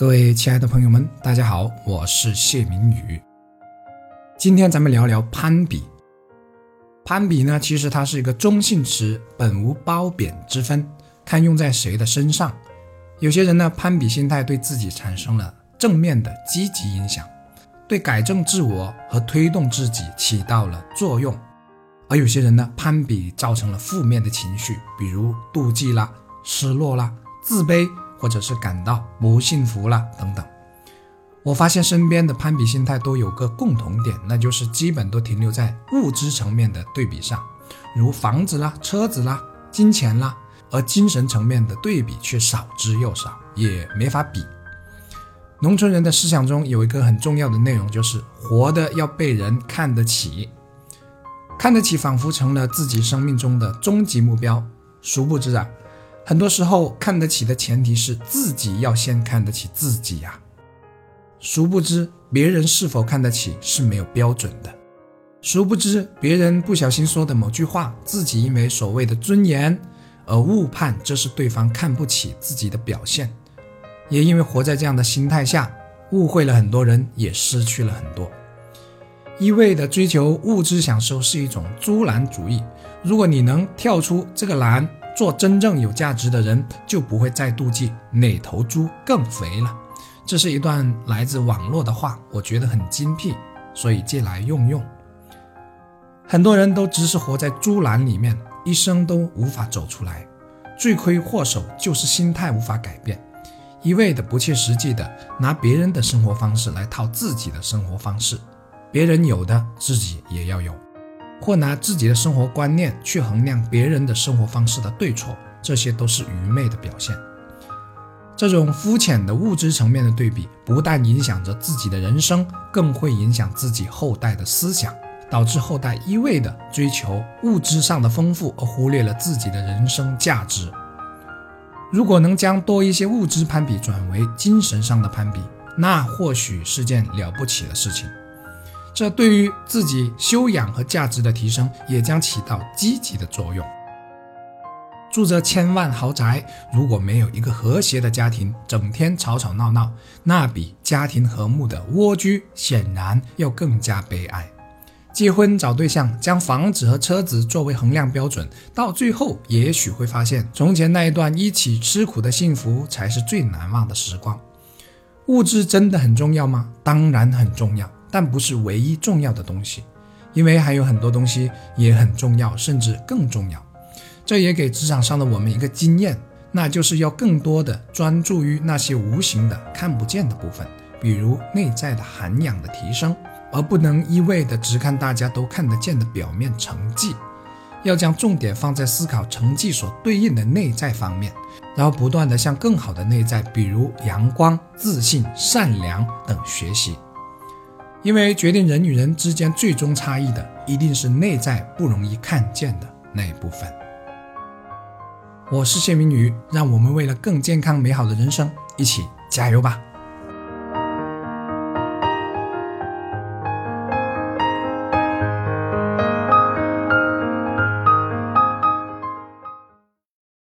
各位亲爱的朋友们，大家好，我是谢明宇。今天咱们聊聊攀比。攀比呢，其实它是一个中性词，本无褒贬之分，看用在谁的身上。有些人呢，攀比心态对自己产生了正面的积极影响，对改正自我和推动自己起到了作用；而有些人呢，攀比造成了负面的情绪，比如妒忌啦、失落啦、自卑。或者是感到不幸福了等等，我发现身边的攀比心态都有个共同点，那就是基本都停留在物质层面的对比上，如房子啦、车子啦、金钱啦，而精神层面的对比却少之又少，也没法比。农村人的思想中有一个很重要的内容，就是活的要被人看得起，看得起仿佛成了自己生命中的终极目标，殊不知啊。很多时候，看得起的前提是自己要先看得起自己呀。殊不知，别人是否看得起是没有标准的。殊不知，别人不小心说的某句话，自己因为所谓的尊严而误判这是对方看不起自己的表现，也因为活在这样的心态下，误会了很多人，也失去了很多。一味的追求物质享受是一种猪栏主义。如果你能跳出这个栏，做真正有价值的人，就不会再妒忌哪头猪更肥了。这是一段来自网络的话，我觉得很精辟，所以借来用用。很多人都只是活在猪栏里面，一生都无法走出来。罪魁祸首就是心态无法改变，一味的不切实际的拿别人的生活方式来套自己的生活方式，别人有的自己也要有。或拿自己的生活观念去衡量别人的生活方式的对错，这些都是愚昧的表现。这种肤浅的物质层面的对比，不但影响着自己的人生，更会影响自己后代的思想，导致后代一味的追求物质上的丰富，而忽略了自己的人生价值。如果能将多一些物质攀比转为精神上的攀比，那或许是件了不起的事情。这对于自己修养和价值的提升也将起到积极的作用。住着千万豪宅，如果没有一个和谐的家庭，整天吵吵闹闹，那比家庭和睦的蜗居显然要更加悲哀。结婚找对象，将房子和车子作为衡量标准，到最后也许会发现，从前那一段一起吃苦的幸福才是最难忘的时光。物质真的很重要吗？当然很重要。但不是唯一重要的东西，因为还有很多东西也很重要，甚至更重要。这也给职场上的我们一个经验，那就是要更多的专注于那些无形的、看不见的部分，比如内在的涵养的提升，而不能一味的只看大家都看得见的表面成绩。要将重点放在思考成绩所对应的内在方面，然后不断的向更好的内在，比如阳光、自信、善良等学习。因为决定人与人之间最终差异的，一定是内在不容易看见的那一部分。我是谢明宇，让我们为了更健康美好的人生，一起加油吧！